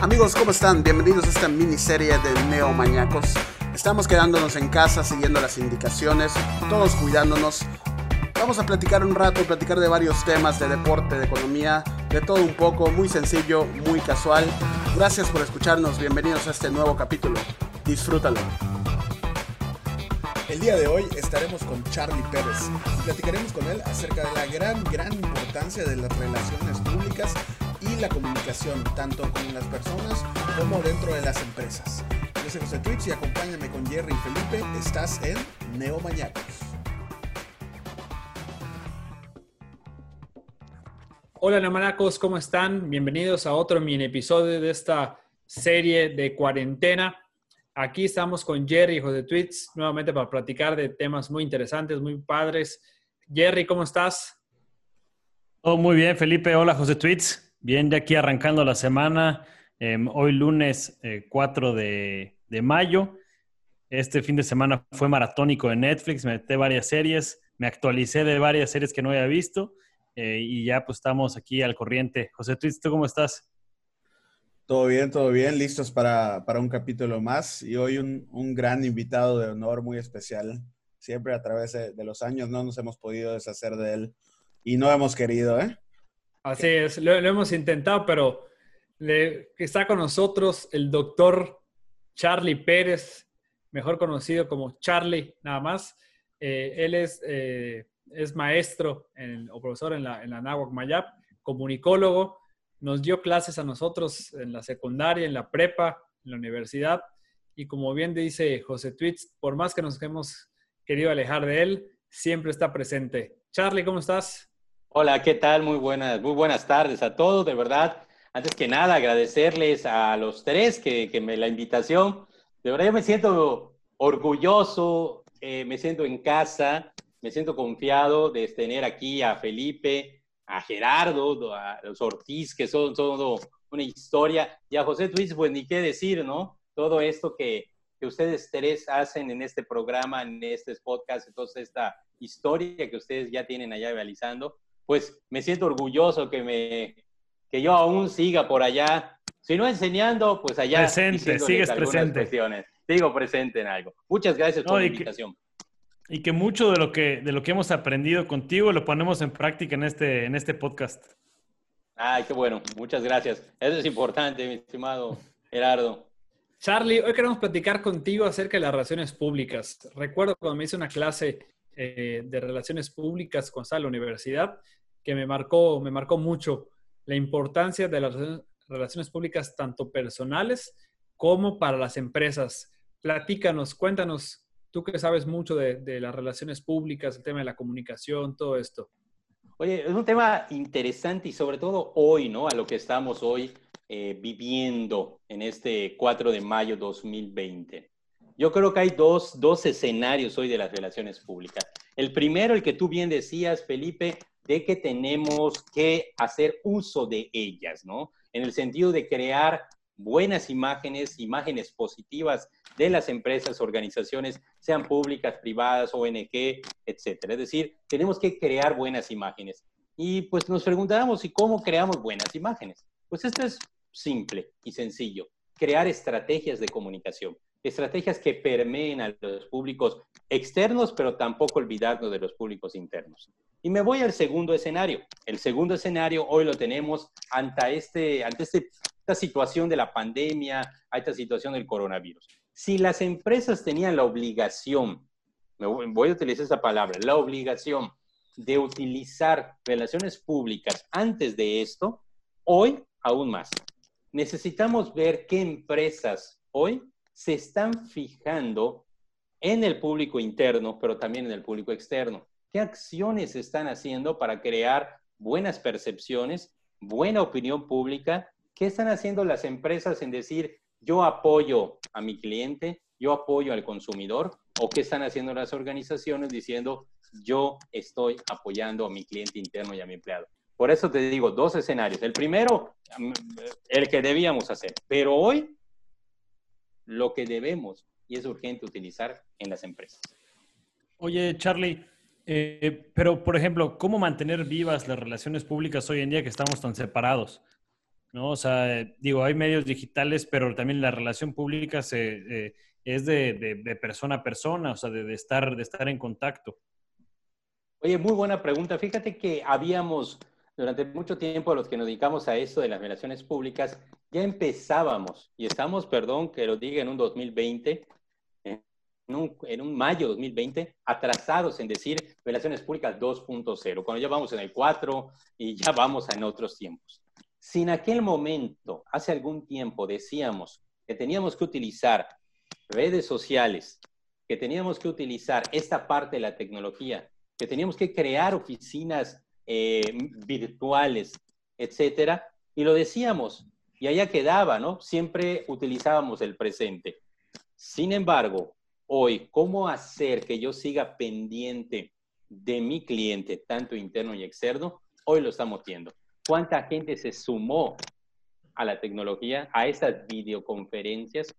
Amigos, ¿cómo están? Bienvenidos a esta miniserie de Neomañacos. Estamos quedándonos en casa, siguiendo las indicaciones, todos cuidándonos. Vamos a platicar un rato, platicar de varios temas, de deporte, de economía, de todo un poco, muy sencillo, muy casual. Gracias por escucharnos, bienvenidos a este nuevo capítulo. Disfrútalo. El día de hoy estaremos con Charlie Pérez y platicaremos con él acerca de la gran, gran importancia de las relaciones públicas y la comunicación, tanto con las personas como dentro de las empresas. Yo soy José Twitch y acompáñame con Jerry y Felipe. Estás en Neomañacos. Hola Neomanacos, ¿cómo están? Bienvenidos a otro mini episodio de esta serie de cuarentena. Aquí estamos con Jerry, hijo de Tweets, nuevamente para platicar de temas muy interesantes, muy padres. Jerry, ¿cómo estás? Todo muy bien, Felipe. Hola, José Tweets. Bien, de aquí arrancando la semana. Em, hoy lunes 4 eh, de, mayo. Este fin de semana fue maratónico en Netflix. Me metí varias series. Me actualicé de varias series que no había visto. Eh, y ya pues estamos aquí al corriente. José Twitz, ¿tú cómo estás? Todo bien, todo bien. Listos para, un capítulo más. Y hoy un, gran invitado de honor muy especial. Siempre a través de, de los años no nos hemos podido deshacer de él. Y no hemos querido, ¿eh? Así es, lo, hemos intentado, pero está con nosotros el doctor Charlie Pérez, mejor conocido como Charlie, nada más. Eh, él es, eh, es maestro o profesor en la, en la Mayap, comunicólogo, nos dio clases a nosotros en la secundaria, en la prepa, en la universidad, y como bien dice José Twitz, por más que nos hemos querido alejar de él, siempre está presente. Charlie, ¿cómo estás? Hola, ¿qué tal? Muy buenas, muy buenas tardes a todos, de verdad. Antes que nada, agradecerles a los tres que, me la invitación. De verdad, yo me siento orgulloso, eh, me siento en casa, me siento confiado de tener aquí a Felipe, a Gerardo, a los Ortiz, que son todo una historia, y a José Luis, pues ni qué decir, ¿no? Todo esto que, que ustedes tres hacen en este programa, en este podcast, entonces esta historia que ustedes ya tienen allá realizando, pues me siento orgulloso que, me, que yo aún siga por allá, si no enseñando, pues allá. Presente, sigues presente. Cuestiones. Sigo presente en algo. Muchas gracias por la invitación. y que mucho de lo que, de lo que hemos aprendido contigo lo ponemos en práctica en este, en este podcast. Ay, qué bueno. Muchas gracias. Eso es importante, mi estimado Gerardo. Charlie, hoy queremos platicar contigo acerca de las relaciones públicas. Recuerdo cuando me hice una clase eh, de relaciones públicas con la universidad, que me marcó, me marcó mucho la importancia de las relaciones públicas tanto personales como para las empresas. Platícanos, cuéntanos, tú que sabes mucho de, las relaciones públicas, el tema de la comunicación, todo esto. Oye, es un tema interesante y sobre todo hoy, ¿no? A lo que estamos hoy eh, viviendo en este 4 de mayo 2020. Yo creo que hay dos, dos escenarios hoy de las relaciones públicas. El primero, el que tú bien decías, Felipe, de que tenemos que hacer uso de ellas, ¿no? En el sentido de crear buenas imágenes, imágenes positivas de las empresas, organizaciones, sean públicas, privadas, ONG, etcétera. Es decir, tenemos que crear buenas imágenes. Y pues nos preguntamos, ¿y cómo creamos buenas imágenes? Pues esto es simple y sencillo, crear estrategias de comunicación estrategias que permeen a los públicos externos, pero tampoco olvidarnos de los públicos internos. Y me voy al segundo escenario. El segundo escenario hoy lo tenemos ante, este, ante este, esta situación de la pandemia, a esta situación del coronavirus. Si las empresas tenían la obligación, me voy a utilizar esa palabra, la obligación de utilizar relaciones públicas antes de esto, hoy aún más. Necesitamos ver qué empresas hoy se están fijando en el público interno, pero también en el público externo. ¿Qué acciones están haciendo para crear buenas percepciones, buena opinión pública? ¿Qué están haciendo las empresas en decir, yo apoyo a mi cliente, yo apoyo al consumidor? ¿O qué están haciendo las organizaciones diciendo, yo estoy apoyando a mi cliente interno y a mi empleado? Por eso te digo, dos escenarios. El primero, el que debíamos hacer, pero hoy lo que debemos y es urgente utilizar en las empresas. Oye, Charlie, eh, pero por ejemplo, ¿cómo mantener vivas las relaciones públicas hoy en día que estamos tan separados? ¿no? O sea, digo, hay medios digitales, pero también la relación pública se, eh, es de, persona a persona, o sea, de, estar, de estar en contacto. Oye, muy buena pregunta. Fíjate que habíamos, durante mucho tiempo, los que nos dedicamos a eso de las relaciones públicas, ya empezábamos, y estamos, perdón que lo diga, en un 2020, en un, en un mayo 2020, atrasados en decir relaciones públicas 2.0, cuando ya vamos en el 4 y ya vamos en otros tiempos. Si en aquel momento, hace algún tiempo, decíamos que teníamos que utilizar redes sociales, que teníamos que utilizar esta parte de la tecnología, que teníamos que crear oficinas eh, virtuales, etcétera, y lo decíamos, y allá quedaba, ¿no? Siempre utilizábamos el presente. Sin embargo, hoy, ¿cómo hacer que yo siga pendiente de mi cliente, tanto interno y externo? Hoy lo estamos viendo. ¿Cuánta gente se sumó a la tecnología, a esas videoconferencias?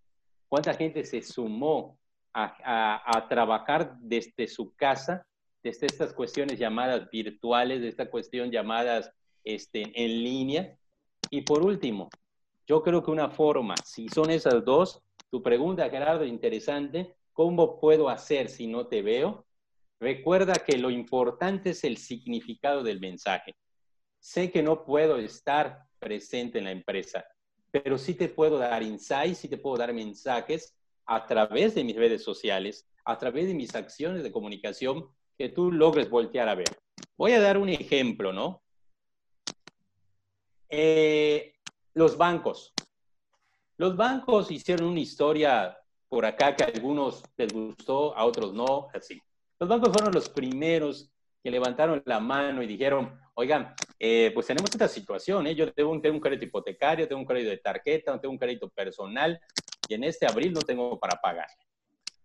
¿Cuánta gente se sumó a, trabajar desde su casa, desde estas cuestiones llamadas virtuales, de esta cuestión llamadas este, en línea? Y por último, yo creo que una forma, si son esas dos, tu pregunta, Gerardo, interesante, ¿Cómo puedo hacer si no te veo? Recuerda que lo importante es el significado del mensaje. Sé que no puedo estar presente en la empresa, pero sí te puedo dar insights, sí te puedo dar mensajes a través de mis redes sociales, a través de mis acciones de comunicación que tú logres voltear a ver. Voy a dar un ejemplo, ¿no? Eh, los bancos. Los bancos hicieron una historia por acá que a algunos les gustó, a otros no, así. Los bancos fueron los primeros que levantaron la mano y dijeron, oigan, eh, pues tenemos esta situación, ¿eh? yo tengo un, tengo un crédito hipotecario, tengo un crédito de tarjeta, tengo un crédito personal y en este abril no tengo para pagar.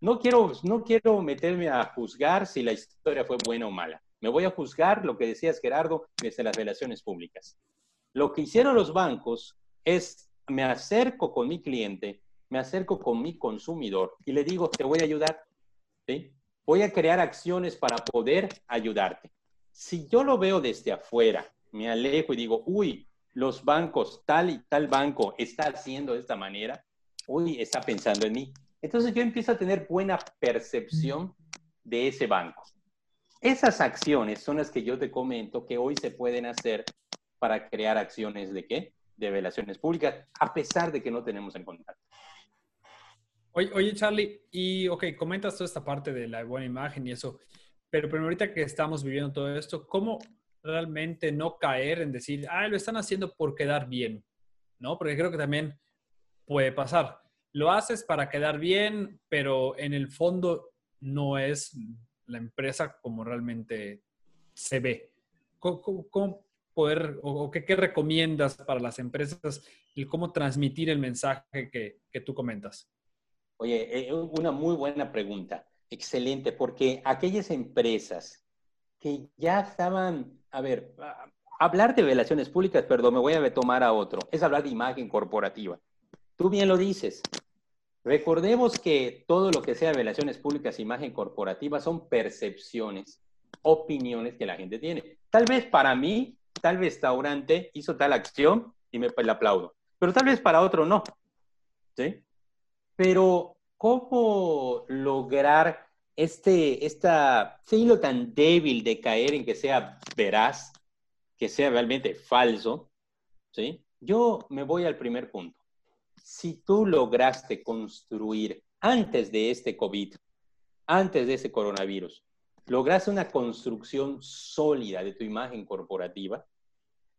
No quiero, no quiero meterme a juzgar si la historia fue buena o mala. Me voy a juzgar lo que decías, Gerardo, desde las relaciones públicas. Lo que hicieron los bancos es, me acerco con mi cliente, me acerco con mi consumidor y le digo, te voy a ayudar. Voy a crear acciones para poder ayudarte. Si yo lo veo desde afuera, me alejo y digo, uy, los bancos, tal y tal banco está haciendo de esta manera, uy, está pensando en mí. Entonces yo empiezo a tener buena percepción de ese banco. Esas acciones son las que yo te comento que hoy se pueden hacer para crear acciones de qué? De relaciones públicas, a pesar de que no tenemos en contacto. Oye, Charlie, y ok, comentas toda esta parte de la buena imagen y eso, pero, pero ahorita que estamos viviendo todo esto, ¿cómo realmente no caer en decir, ah, lo están haciendo por quedar bien? ¿No? Porque creo que también puede pasar. Lo haces para quedar bien, pero en el fondo no es la empresa como realmente se ve. ¿Cómo, poder, o, qué, recomiendas para las empresas y cómo transmitir el mensaje que, tú comentas? Oye, eh, una muy buena pregunta. Excelente, porque aquellas empresas que ya estaban, a ver, hablar de relaciones públicas, perdón, me voy a retomar a otro, es hablar de imagen corporativa. Tú bien lo dices. Recordemos que todo lo que sea relaciones públicas, imagen corporativa, son percepciones, opiniones que la gente tiene. Tal vez para mí, tal restaurante hizo tal acción y me le aplaudo, pero tal vez para otro no. ¿Sí? Pero, ¿cómo lograr este, esta, este hilo tan débil de caer en que sea veraz, que sea realmente falso? ¿Sí? Yo me voy al primer punto. Si tú lograste construir antes de este COVID, antes de ese coronavirus, lograste una construcción sólida de tu imagen corporativa,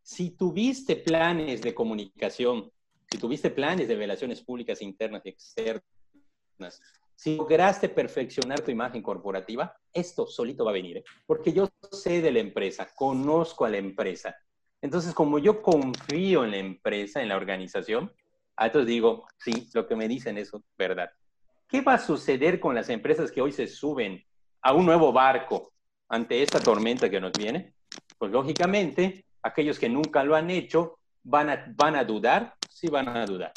si tuviste planes de comunicación si tuviste planes de relaciones públicas internas y externas, si lograste perfeccionar tu imagen corporativa, esto solito va a venir, ¿eh? porque yo sé de la empresa, conozco a la empresa. Entonces, como yo confío en la empresa, en la organización, entonces digo, sí, lo que me dicen es verdad. ¿Qué va a suceder con las empresas que hoy se suben a un nuevo barco ante esta tormenta que nos viene? Pues lógicamente, aquellos que nunca lo han hecho van a, van a dudar sí van a dudar.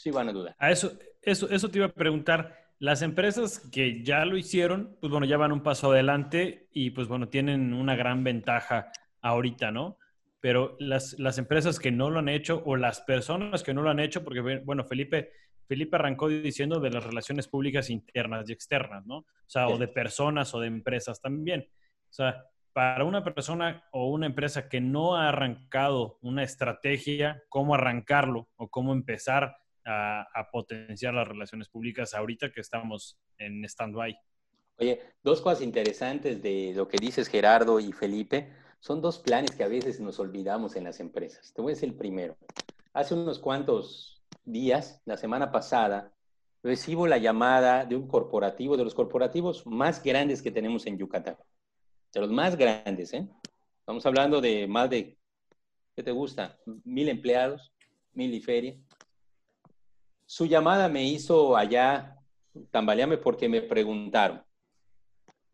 Sí van a dudar. A eso, eso, eso te iba a preguntar. Las empresas que ya lo hicieron, pues bueno, ya van un paso adelante y pues bueno, tienen una gran ventaja ahorita, ¿no? Pero las, las empresas que no lo han hecho o las personas que no lo han hecho, porque bueno, Felipe, Felipe arrancó diciendo de las relaciones públicas internas y externas, ¿no? O sea, o de personas o de empresas también. O sea, para una persona o una empresa que no ha arrancado una estrategia, cómo arrancarlo o cómo empezar a, a potenciar las relaciones públicas ahorita que estamos en stand-by. Oye, dos cosas interesantes de lo que dices Gerardo y Felipe. Son dos planes que a veces nos olvidamos en las empresas. Te voy a decir el primero. Hace unos cuantos días, la semana pasada, recibo la llamada de un corporativo, de los corporativos más grandes que tenemos en Yucatán. De los más grandes, ¿eh? Estamos hablando de más de, ¿qué te gusta? Mil empleados, mil y feria. Su llamada me hizo allá tambalearme porque me preguntaron,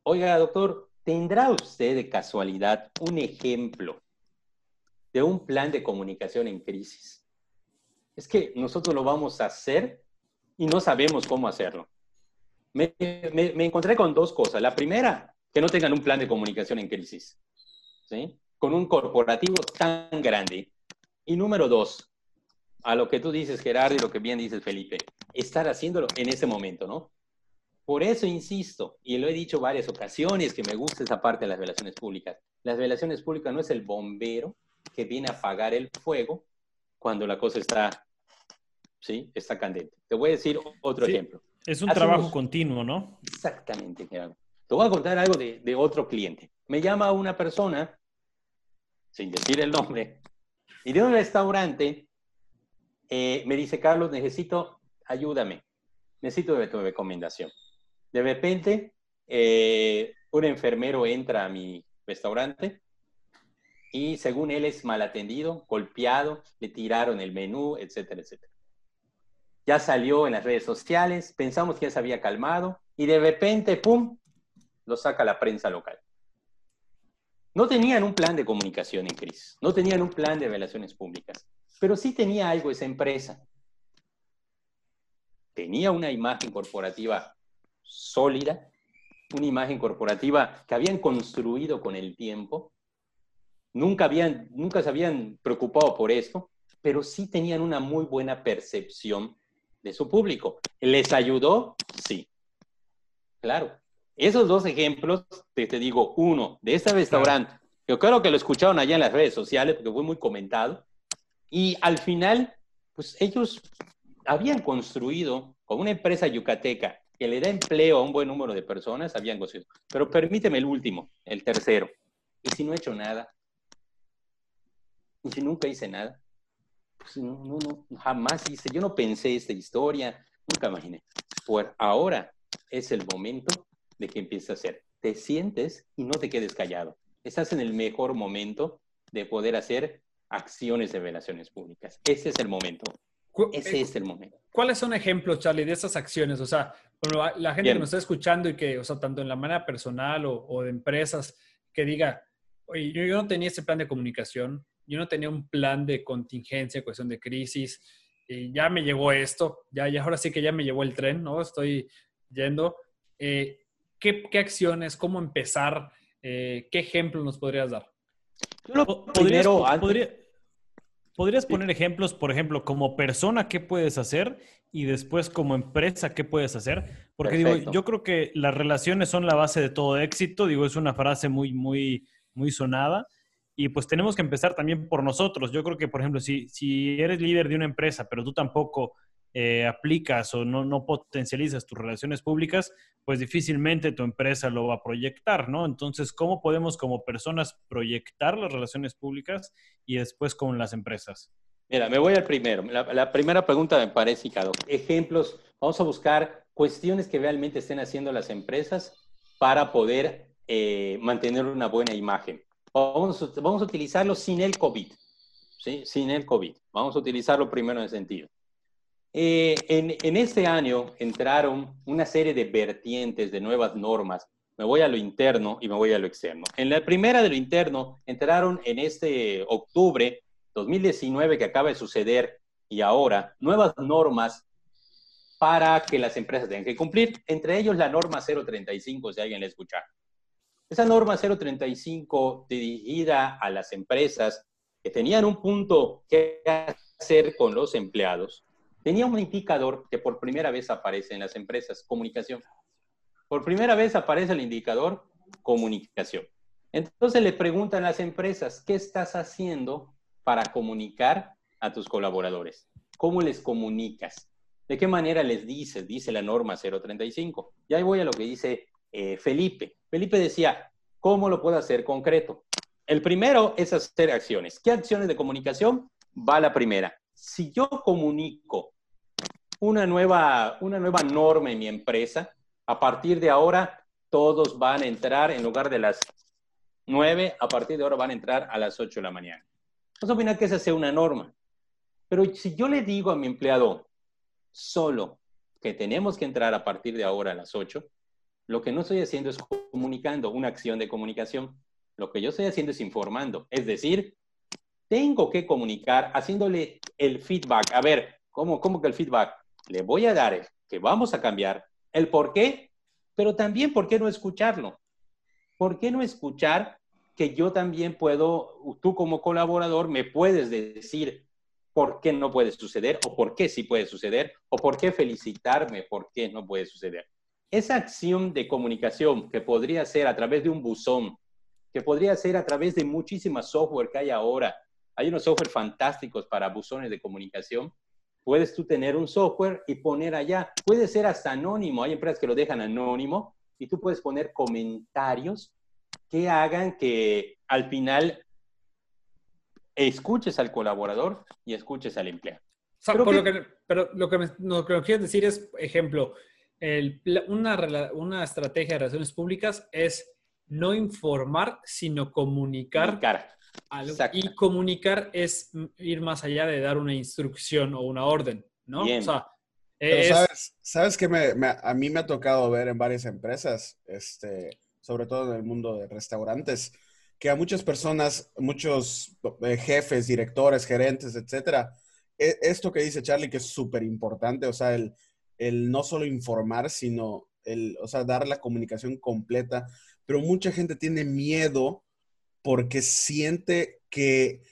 oiga, doctor, ¿Tendrá usted de casualidad un ejemplo de un plan de comunicación en crisis? Es que nosotros lo vamos a hacer y no sabemos cómo hacerlo. Me, encontré con dos cosas. La primera, que no tengan un plan de comunicación en crisis, ¿sí? Con un corporativo tan grande. Y número dos, a lo que tú dices, Gerardo, y lo que bien dices, Felipe, estar haciéndolo en ese momento, ¿no? Por eso insisto, y lo he dicho varias ocasiones, que me gusta esa parte de las relaciones públicas. Las relaciones públicas no es el bombero que viene a apagar el fuego cuando la cosa está, ¿sí? Está candente. Te voy a decir otro ejemplo. Es un trabajo continuo, ¿no? Exactamente, Gerardo. Te voy a contar algo de, de otro cliente. Me llama una persona, sin decir el nombre, y de un restaurante eh, me dice, Carlos, necesito, ayúdame, necesito de tu recomendación. De repente, eh, un enfermero entra a mi restaurante y según él es mal atendido, golpeado, le tiraron el menú, etcétera, etcétera. Ya salió en las redes sociales, pensamos que ya se había calmado y de repente, ¡pum!, lo saca la prensa local. No tenían un plan de comunicación en crisis, no tenían un plan de relaciones públicas, pero sí tenía algo esa empresa. Tenía una imagen corporativa sólida, una imagen corporativa que habían construido con el tiempo. Nunca, habían, nunca se habían preocupado por esto, pero sí tenían una muy buena percepción de su público. ¿Les ayudó? Sí. Claro. Esos dos ejemplos, te, te digo, uno, de este restaurante, yo creo que lo escucharon allá en las redes sociales porque fue muy comentado, y al final, pues ellos habían construido con una empresa yucateca que le da empleo a un buen número de personas, habían gozado. Pero permíteme el último, el tercero. ¿Y si no he hecho nada? ¿Y si nunca hice nada? Pues no, no, no, jamás hice. Yo no pensé esta historia, nunca imaginé. Por ahora es el momento de que empieces a hacer. Te sientes y no te quedes callado. Estás en el mejor momento de poder hacer acciones de relaciones públicas. Ese es el momento. Ese es el momento. ¿Cuáles son ejemplos, Charlie, de esas acciones? O sea, la gente que nos está escuchando y que, o sea, tanto en la manera personal o, de empresas, que diga, oye, yo, no tenía ese plan de comunicación, yo no tenía un plan de contingencia, cuestión de crisis, y ya me llegó esto, ya, ya ahora sí que ya me llevó el tren, ¿no? Estoy yendo. Eh, ¿qué, ¿qué, acciones, cómo empezar? Eh, ¿Qué ejemplo nos podrías dar? Yo lo primero, podría, ¿Podrías poner ejemplos, por ejemplo, como persona, qué puedes hacer y después como empresa, qué puedes hacer? Porque digo, yo creo que las relaciones son la base de todo éxito, digo, es una frase muy, muy, muy sonada y pues tenemos que empezar también por nosotros. Yo creo que, por ejemplo, si, si eres líder de una empresa, pero tú tampoco eh, aplicas o no, no potencializas tus relaciones públicas, pues difícilmente tu empresa lo va a proyectar, ¿no? Entonces, ¿cómo podemos como personas proyectar las relaciones públicas y después con las empresas? Mira, me voy al primero. La, primera pregunta me parece, Cado. Ejemplos, vamos a buscar cuestiones que realmente estén haciendo las empresas para poder eh, mantener una buena imagen. Vamos, vamos a utilizarlo sin el COVID, ¿sí? Sin el COVID. Vamos a utilizarlo primero en sentido. Eh, en, este año entraron una serie de vertientes de nuevas normas. Me voy a lo interno y me voy a lo externo. En la primera de lo interno entraron en este octubre 2019 que acaba de suceder y ahora nuevas normas para que las empresas tengan que cumplir, entre ellos la norma 035, si alguien la escucha. Esa norma 035 dirigida a las empresas que tenían un punto que hacer con los empleados, tenía un indicador que por primera vez aparece en las empresas, comunicación. Por primera vez aparece el indicador comunicación. Entonces le preguntan a las empresas, ¿qué estás haciendo para comunicar a tus colaboradores? ¿Cómo les comunicas? ¿De qué manera les dices? Dice la norma 035. Y ahí voy a lo que dice eh, Felipe. Felipe decía, ¿cómo lo puedo hacer concreto? El primero es hacer acciones. ¿Qué acciones de comunicación? Va la primera. Si yo comunico una nueva, una nueva norma en mi empresa, a partir de ahora todos van a entrar en lugar de las 9, a partir de ahora van a entrar a las 8 de la mañana. Vamos a opinar que esa sea una norma. Pero si yo le digo a mi empleado solo que tenemos que entrar a partir de ahora a las 8, lo que no estoy haciendo es comunicando una acción de comunicación. Lo que yo estoy haciendo es informando. Es decir, tengo que comunicar haciéndole el feedback. A ver, ¿cómo, cómo que el feedback? Le voy a dar el que vamos a cambiar, el por qué, pero también por qué no escucharlo. ¿Por qué no escuchar que yo también puedo, tú como colaborador, me puedes decir por qué no puede suceder o por qué sí puede suceder o por qué felicitarme por qué no puede suceder? Esa acción de comunicación que podría ser a través de un buzón, que podría ser a través de muchísimas software que hay ahora. Hay unos software fantásticos para buzones de comunicación. Puedes tú tener un software y poner allá. Puede ser hasta anónimo. Hay empresas que lo dejan anónimo y tú puedes poner comentarios que hagan que al final escuches al colaborador y escuches al empleado. pero, lo que, pero lo que, me, lo que quieres decir es, ejemplo, el, una, una estrategia de relaciones públicas es no informar, sino comunicar. Algo, y comunicar es ir más allá de dar una instrucción o una orden, ¿no? O sea, pero sabes, sabes que me, a mí me ha tocado ver en varias empresas, este, sobre todo en el mundo de restaurantes, que a muchas personas, muchos eh, jefes, directores, gerentes, etcétera, e, esto que dice Charlie, que es súper importante, o sea, el, el, no solo informar, sino el, o sea, dar la comunicación completa, pero mucha gente tiene miedo porque siente que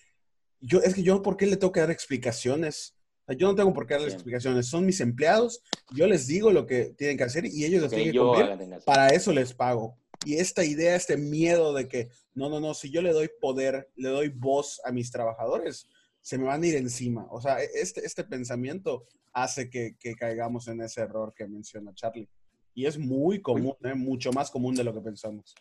yo, es que yo, ¿por qué le tengo que dar explicaciones? yo no tengo por qué darles explicaciones. Son mis empleados, yo les digo lo que tienen que hacer y ellos lo tienen que cumplir. Para eso les pago. Y esta idea, este miedo de que, no, no, no, si yo le doy poder, le doy voz a mis trabajadores, se me van a ir encima. O sea, e, este, este pensamiento hace que, que caigamos en ese error que menciona Charlie. Y es muy común, ¿eh? mucho más común de lo que pensamos.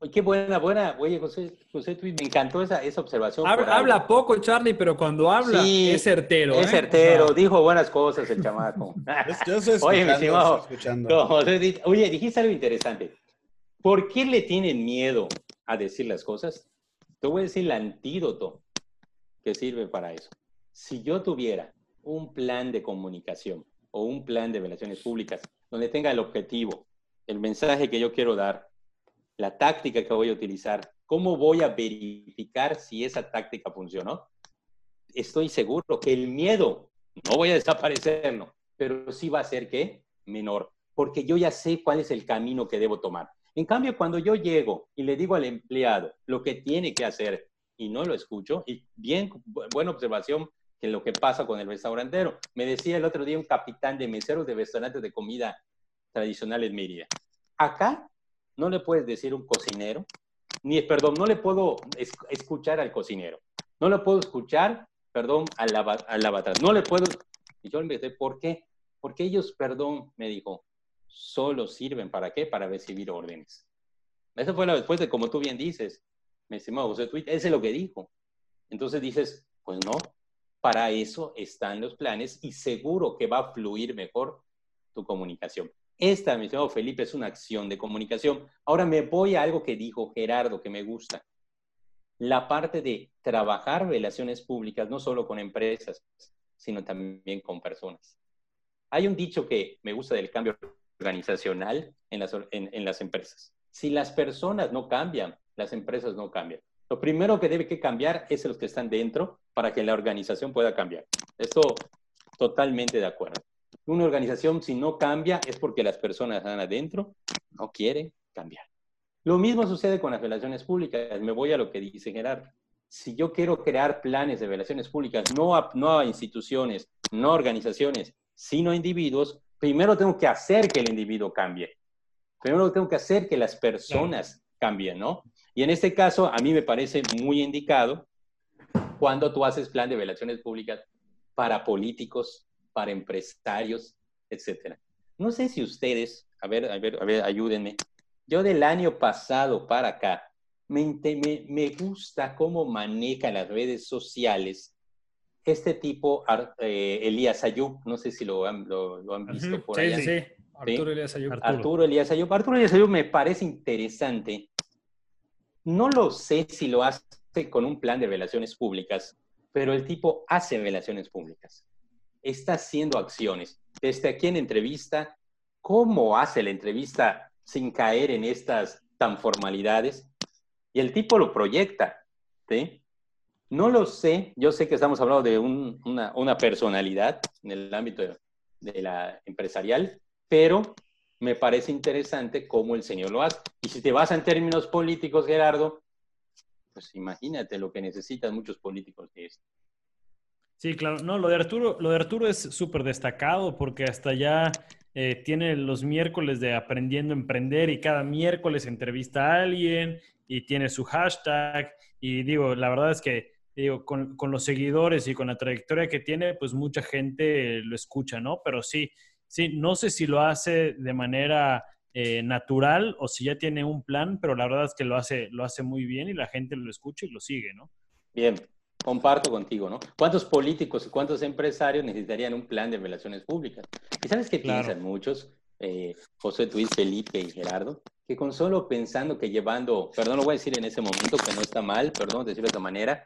Oye, qué buena, buena. Oye, José, José me encantó esa, esa observación. Habla, poco, Charlie, pero cuando habla es certero. Es ¿eh? certero, dijo buenas cosas el chamaco. Yo estoy escuchando, oye, mi estimado, escuchando. oye, dijiste algo interesante. ¿Por qué le tienen miedo a decir las cosas? Te voy a decir el antídoto que sirve para eso. Si yo tuviera un plan de comunicación o un plan de relaciones públicas donde tenga el objetivo, el mensaje que yo quiero dar, la táctica que voy a utilizar, cómo voy a verificar si esa táctica funcionó, estoy seguro que el miedo, no voy a desaparecerlo, pero sí va a ser que menor, porque yo ya sé cuál es el camino que debo tomar. En cambio, cuando yo llego y le digo al empleado lo que tiene que hacer y no lo escucho, y bien, buena observación que lo que pasa con el restaurantero. Me decía el otro día un capitán de meseros de restaurantes de comida tradicional en Mérida. Acá no le puedes decir un cocinero, ni, perdón, no le puedo escuchar al cocinero, no le puedo escuchar, perdón, al, al lavatrás, no le puedo, y yo le dije, ¿por qué? Porque ellos, perdón, me dijo, solo sirven para qué? Para recibir órdenes. Eso fue la respuesta, como tú bien dices, me estimado José Tweet, ese es lo que dijo. Entonces dices, pues no, para eso están los planes y seguro que va a fluir mejor tu comunicación. Esta, mi estimado Felipe, es una acción de comunicación. Ahora me voy a algo que dijo Gerardo, que me gusta. La parte de trabajar relaciones públicas, no solo con empresas, sino también con personas. Hay un dicho que me gusta del cambio organizacional en las, en, las empresas. Si las personas no cambian, las empresas no cambian. Lo primero que debe que cambiar es los que están dentro para que la organización pueda cambiar. Esto totalmente de acuerdo. Una organización, si no cambia, es porque las personas están adentro, no quieren cambiar. Lo mismo sucede con las relaciones públicas. Me voy a lo que dice Gerardo. si yo quiero crear planes de relaciones públicas, no a, no a instituciones, no a organizaciones, sino a individuos, primero tengo que hacer que el individuo cambie. Primero tengo que hacer que las personas cambien, ¿no? Y en este caso, a mí me parece muy indicado cuando tú haces plan de relaciones públicas para políticos, para empresarios, etcétera. No sé si ustedes, a ver, a ver, a ver, ayúdenme. Yo del año pasado para acá, me, me, gusta cómo maneja las redes sociales este tipo, eh, Elías Ayub, no sé si lo han, lo, han visto por ahí. Sí, sí, Arturo Elías Ayub. Arturo. Elías Ayub. Arturo Elías Ayub me parece interesante. No lo sé si lo hace con un plan de relaciones públicas, pero el tipo hace relaciones públicas. Está haciendo acciones. Desde aquí en entrevista, ¿cómo hace la entrevista sin caer en estas tan formalidades? Y el tipo lo proyecta, ¿sí? No lo sé, yo sé que estamos hablando de una, personalidad en el ámbito de, la empresarial, pero me parece interesante cómo el señor lo hace. Y si te vas en términos políticos, Gerardo, pues imagínate lo que necesitan muchos políticos de. Sí, claro. No, lo de Arturo, lo de Arturo es súper destacado porque hasta ya eh, tiene los miércoles de aprendiendo a emprender y cada miércoles entrevista a alguien y tiene su hashtag. Y digo, la verdad es que digo, con, con, los seguidores y con la trayectoria que tiene, pues mucha gente lo escucha, ¿no? Pero sí, sí, no sé si lo hace de manera eh, natural o si ya tiene un plan, pero la verdad es que lo hace, lo hace muy bien y la gente lo escucha y lo sigue, ¿no? Bien, comparto contigo, ¿no? ¿Cuántos políticos y cuántos empresarios necesitarían un plan de relaciones públicas? ¿Y sabes qué piensan muchos? Eh, José Luis, Felipe y Gerardo, que con solo pensando que llevando, perdón, lo voy a decir en ese momento que no está mal, perdón, decirlo de otra manera,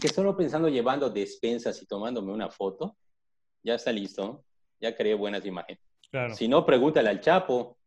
que solo pensando llevando despensas y tomándome una foto, ya está listo, ya creé buenas imágenes. Si no, pregúntale al Chapo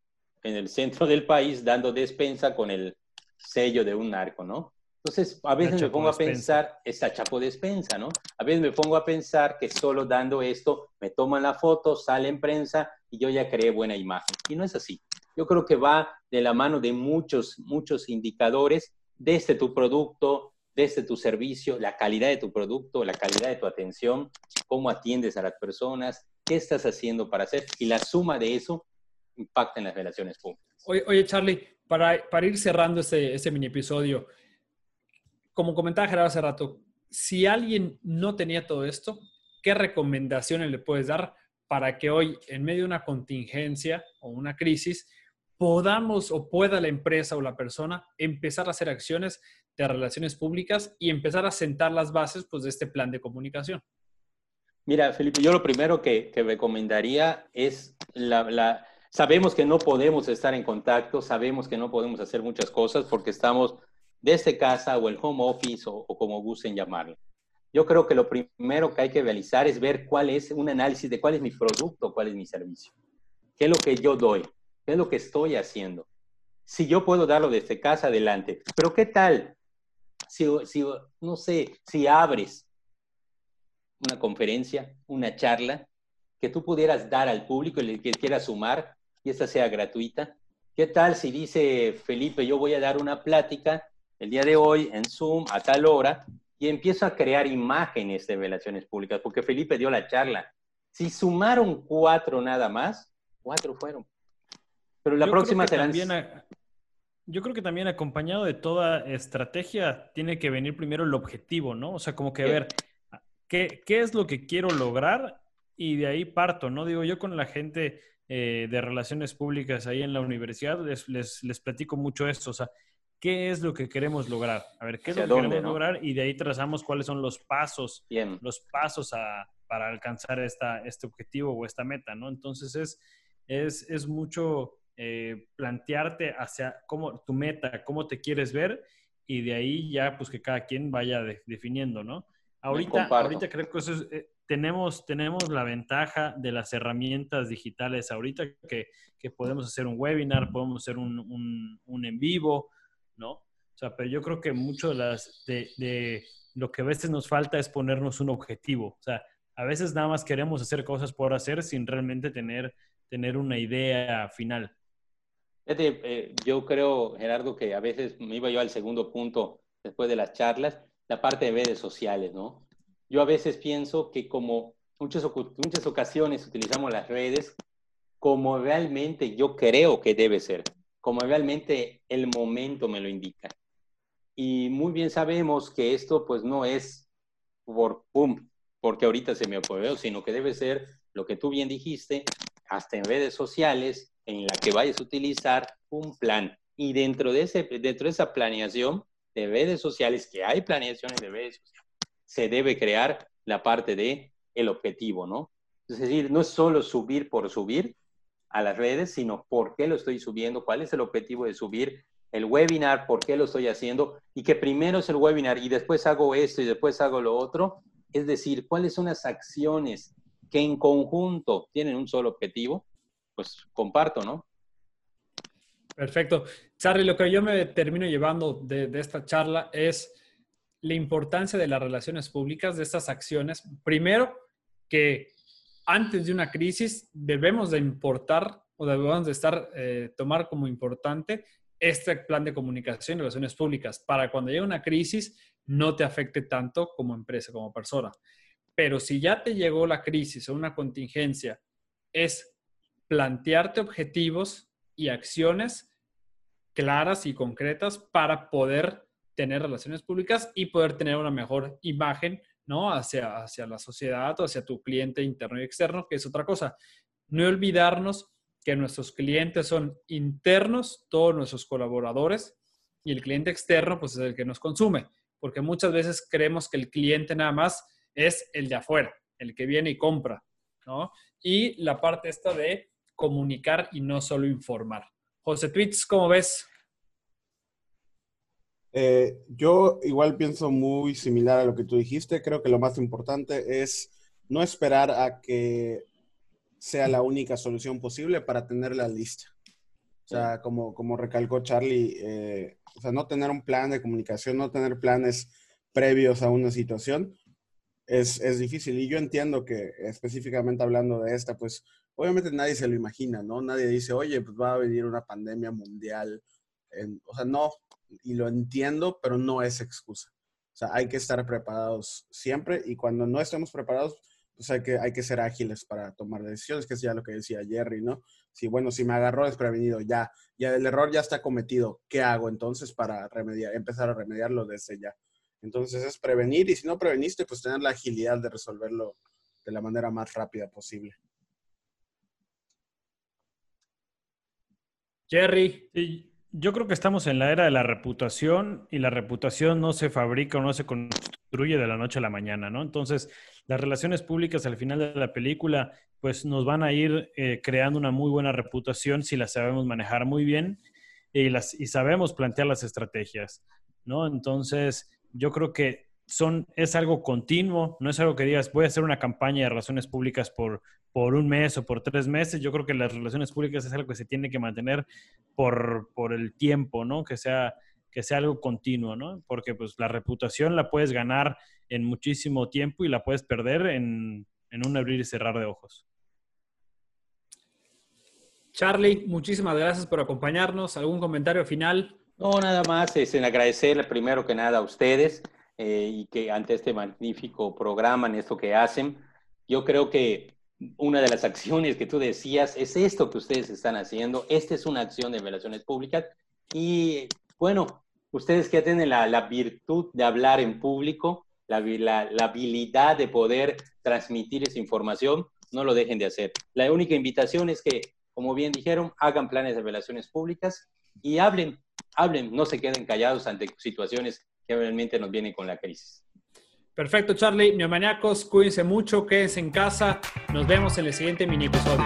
en el centro del país dando despensa con el sello de un narco, ¿no? Entonces, a veces me pongo a pensar, esa Chapo despensa, ¿no? A veces me pongo a pensar que solo dando esto me toman la foto, sale en prensa y yo ya creé buena imagen. Y no es así. Yo creo que va de la mano de muchos, muchos indicadores desde tu producto, desde tu servicio, la calidad de tu producto, la calidad de tu atención, cómo atiendes a las personas, qué estás haciendo para hacer y la suma de eso impacta en las relaciones públicas. Oye, Charlie, para, para ir cerrando este, este mini episodio, como comentaba Gerardo hace rato, si alguien no tenía todo esto, ¿qué recomendaciones le puedes dar para que hoy, en medio de una contingencia o una crisis, podamos o pueda la empresa o la persona empezar a hacer acciones de relaciones públicas y empezar a sentar las bases pues, de este plan de comunicación? Mira, Felipe, yo lo primero que, recomendaría es la, Sabemos que no podemos estar en contacto, sabemos que no podemos hacer muchas cosas porque estamos desde casa o el home office o, como gusten llamarlo. Yo creo que lo primero que hay que realizar es ver cuál es un análisis de cuál es mi producto, cuál es mi servicio. ¿Qué es lo que yo doy? ¿Qué es lo que estoy haciendo? Si yo puedo darlo desde casa, adelante. Pero ¿qué tal si, si no sé, si abres una conferencia, una charla, que tú pudieras dar al público y el que quiera sumar y esta sea gratuita? ¿Qué tal si dice Felipe, yo voy a dar una plática el día de hoy en Zoom a tal hora y empiezo a crear imágenes de relaciones públicas, porque Felipe dio la charla. Si sumaron cuatro nada más, cuatro fueron. Pero la próxima serán... yo creo que también acompañado de toda estrategia tiene que venir primero el objetivo, ¿no? O sea, como que ver qué, qué es lo que quiero lograr y de ahí parto, ¿no? Digo, yo con la gente eh, de relaciones públicas ahí en la universidad les, les, les platico mucho esto, o sea, qué es lo que queremos lograr. A ver, qué es lo que queremos lograr y de ahí trazamos cuáles son los pasos, los pasos para alcanzar esta, este objetivo o esta meta, ¿no? Entonces es, es, es mucho eh, plantearte hacia cómo tu meta, cómo te quieres ver y de ahí ya pues que cada quien vaya definiendo, ¿no? Ahorita, ahorita creo que eh, tenemos, tenemos la ventaja de las herramientas digitales ahorita que, que podemos hacer un webinar, podemos hacer un, un, un en vivo, ¿no? O sea, pero yo creo que mucho de, las, de, lo que a veces nos falta es ponernos un objetivo. O sea, a veces nada más queremos hacer cosas por hacer sin realmente tener, tener una idea final. Eh, yo creo, Gerardo, que a veces me iba yo al segundo punto después de las charlas. la parte de redes sociales, ¿no? Yo a veces pienso que como muchas, muchas ocasiones utilizamos las redes como realmente yo creo que debe ser, como realmente el momento me lo indica. Y muy bien sabemos que esto pues no es por pum, porque ahorita se me ocurrió, sino que debe ser lo que tú bien dijiste, hasta en redes sociales, en la que vayas a utilizar un plan. Y dentro de, ese, dentro de esa planeación de redes sociales, que hay planeaciones de redes sociales, se debe crear la parte de el objetivo, ¿no? Es decir, no es solo subir por subir a las redes, sino por qué lo estoy subiendo, cuál es el objetivo de subir el webinar, por qué lo estoy haciendo, y que primero es el webinar y después hago esto y después hago lo otro. Es decir, cuáles son las acciones que en conjunto tienen un solo objetivo, pues comparto, ¿no? Perfecto. Charlie, lo que yo me termino llevando de, de esta charla es la importancia de las relaciones públicas, de estas acciones. Primero, que antes de una crisis debemos de importar o debemos de estar, eh, tomar como importante este plan de comunicación y relaciones públicas para cuando llegue una crisis no te afecte tanto como empresa, como persona. Pero si ya te llegó la crisis o una contingencia, es plantearte objetivos y acciones claras y concretas para poder tener relaciones públicas y poder tener una mejor imagen, ¿no? Hacia, hacia la sociedad o hacia tu cliente interno y externo, que es otra cosa. No olvidarnos que nuestros clientes son internos, todos nuestros colaboradores, y el cliente externo, pues es el que nos consume, porque muchas veces creemos que el cliente nada más es el de afuera, el que viene y compra, ¿no? Y la parte esta de comunicar y no solo informar. José Tweets, ¿cómo ves? Eh, yo igual pienso muy similar a lo que tú dijiste. Creo que lo más importante es no esperar a que sea la única solución posible para tenerla lista. O sea, como, como recalcó Charlie, eh, o sea, no tener un plan de comunicación, no tener planes previos a una situación, es, es, difícil. Y yo entiendo que específicamente hablando de esta, pues obviamente nadie se lo imagina, ¿no? Nadie dice, oye, pues va a venir una pandemia mundial. En, o sea, no, y lo entiendo, pero no es excusa. O sea, hay que estar preparados siempre y cuando no estemos preparados, pues hay que, hay que ser ágiles para tomar decisiones, que es ya lo que decía Jerry, ¿no? Si, bueno, si me agarró desprevenido, ya, ya el error ya está cometido, ¿qué hago entonces para remediar, empezar a remediarlo desde ya? Entonces es prevenir y si no preveniste, pues tener la agilidad de resolverlo de la manera más rápida posible. Jerry. Yo creo que estamos en la era de la reputación y la reputación no se fabrica o no se construye de la noche a la mañana, ¿no? Entonces, las relaciones públicas al final de la película, pues nos van a ir eh, creando una muy buena reputación si las sabemos manejar muy bien y, las, y sabemos plantear las estrategias, ¿no? Entonces, yo creo que son, es algo continuo, no es algo que digas, voy a hacer una campaña de relaciones públicas por, por un mes o por tres meses. Yo creo que las relaciones públicas es algo que se tiene que mantener por, por el tiempo, ¿no? Que sea, que sea algo continuo, ¿no? Porque pues la reputación la puedes ganar en muchísimo tiempo y la puedes perder en, en un abrir y cerrar de ojos. Charlie, muchísimas gracias por acompañarnos. ¿Algún comentario final? No, nada más es en agradecerle primero que nada a ustedes eh, y que ante este magnífico programa, en esto que hacen, yo creo que una de las acciones que tú decías es esto que ustedes están haciendo. Esta es una acción de relaciones públicas y bueno, ustedes que tienen la, virtud de hablar en público, la, la, la habilidad de poder transmitir esa información, no lo dejen de hacer. La única invitación es que, como bien dijeron, hagan planes de relaciones públicas y hablen, hablen, no se queden callados ante situaciones que realmente nos viene con la crisis. Perfecto, Charlie. Neomaniacos, cuídense mucho, quédense en casa. Nos vemos en el siguiente mini episodio.